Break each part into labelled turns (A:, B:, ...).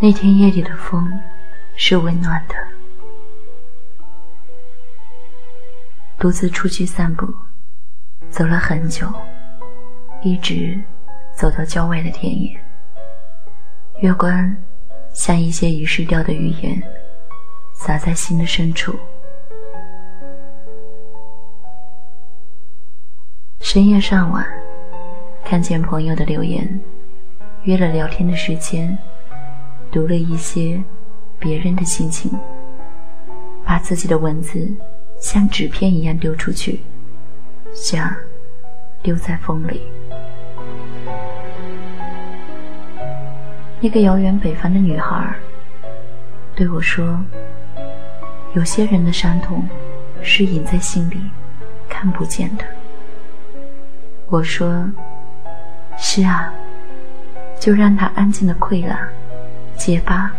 A: 那天夜里的风是温暖的。独自出去散步，走了很久，一直走到郊外的田野。月光像一些遗失掉的语言，洒在心的深处。深夜上晚，看见朋友的留言，约了聊天的时间。读了一些别人的心情，把自己的文字像纸片一样丢出去，像丢在风里。那个遥远北方的女孩对我说：“有些人的伤痛是隐在心里，看不见的。”我说：“是啊，就让它安静的溃烂。”结疤。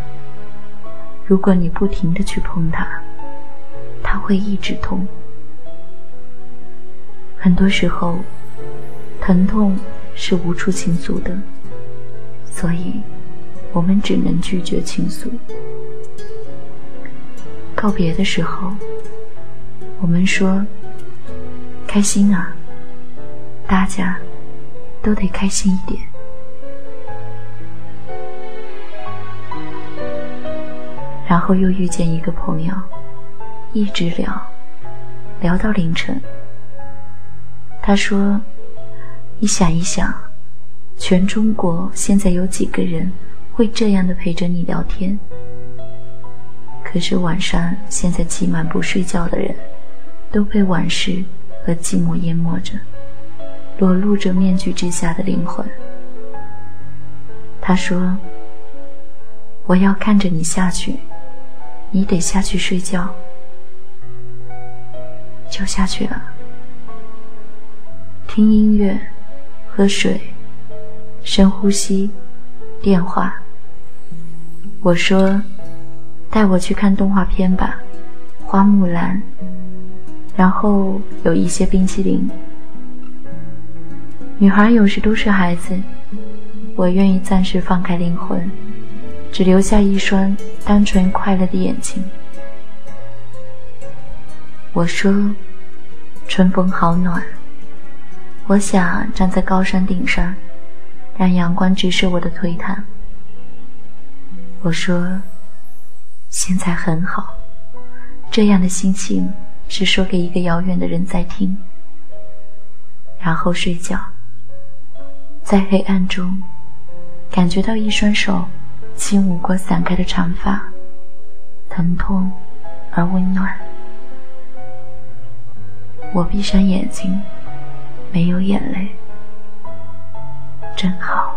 A: 如果你不停的去碰它，它会一直痛。很多时候，疼痛是无处倾诉的，所以我们只能拒绝倾诉。告别的时候，我们说：“开心啊，大家都得开心一点。”然后又遇见一个朋友，一直聊，聊到凌晨。他说：“你想一想，全中国现在有几个人会这样的陪着你聊天？可是晚上现在挤满不睡觉的人，都被往事和寂寞淹没着，裸露着面具之下的灵魂。”他说：“我要看着你下去。”你得下去睡觉，就下去了。听音乐，喝水，深呼吸，电话。我说：“带我去看动画片吧，《花木兰》，然后有一些冰淇淋。”女孩有时都是孩子，我愿意暂时放开灵魂。只留下一双单纯快乐的眼睛。我说：“春风好暖。”我想站在高山顶上，让阳光直射我的腿躺。我说：“现在很好。”这样的心情是说给一个遥远的人在听。然后睡觉，在黑暗中感觉到一双手。轻舞过散开的长发，疼痛而温暖。我闭上眼睛，没有眼泪，真好。